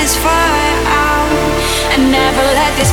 this fire out. And never let this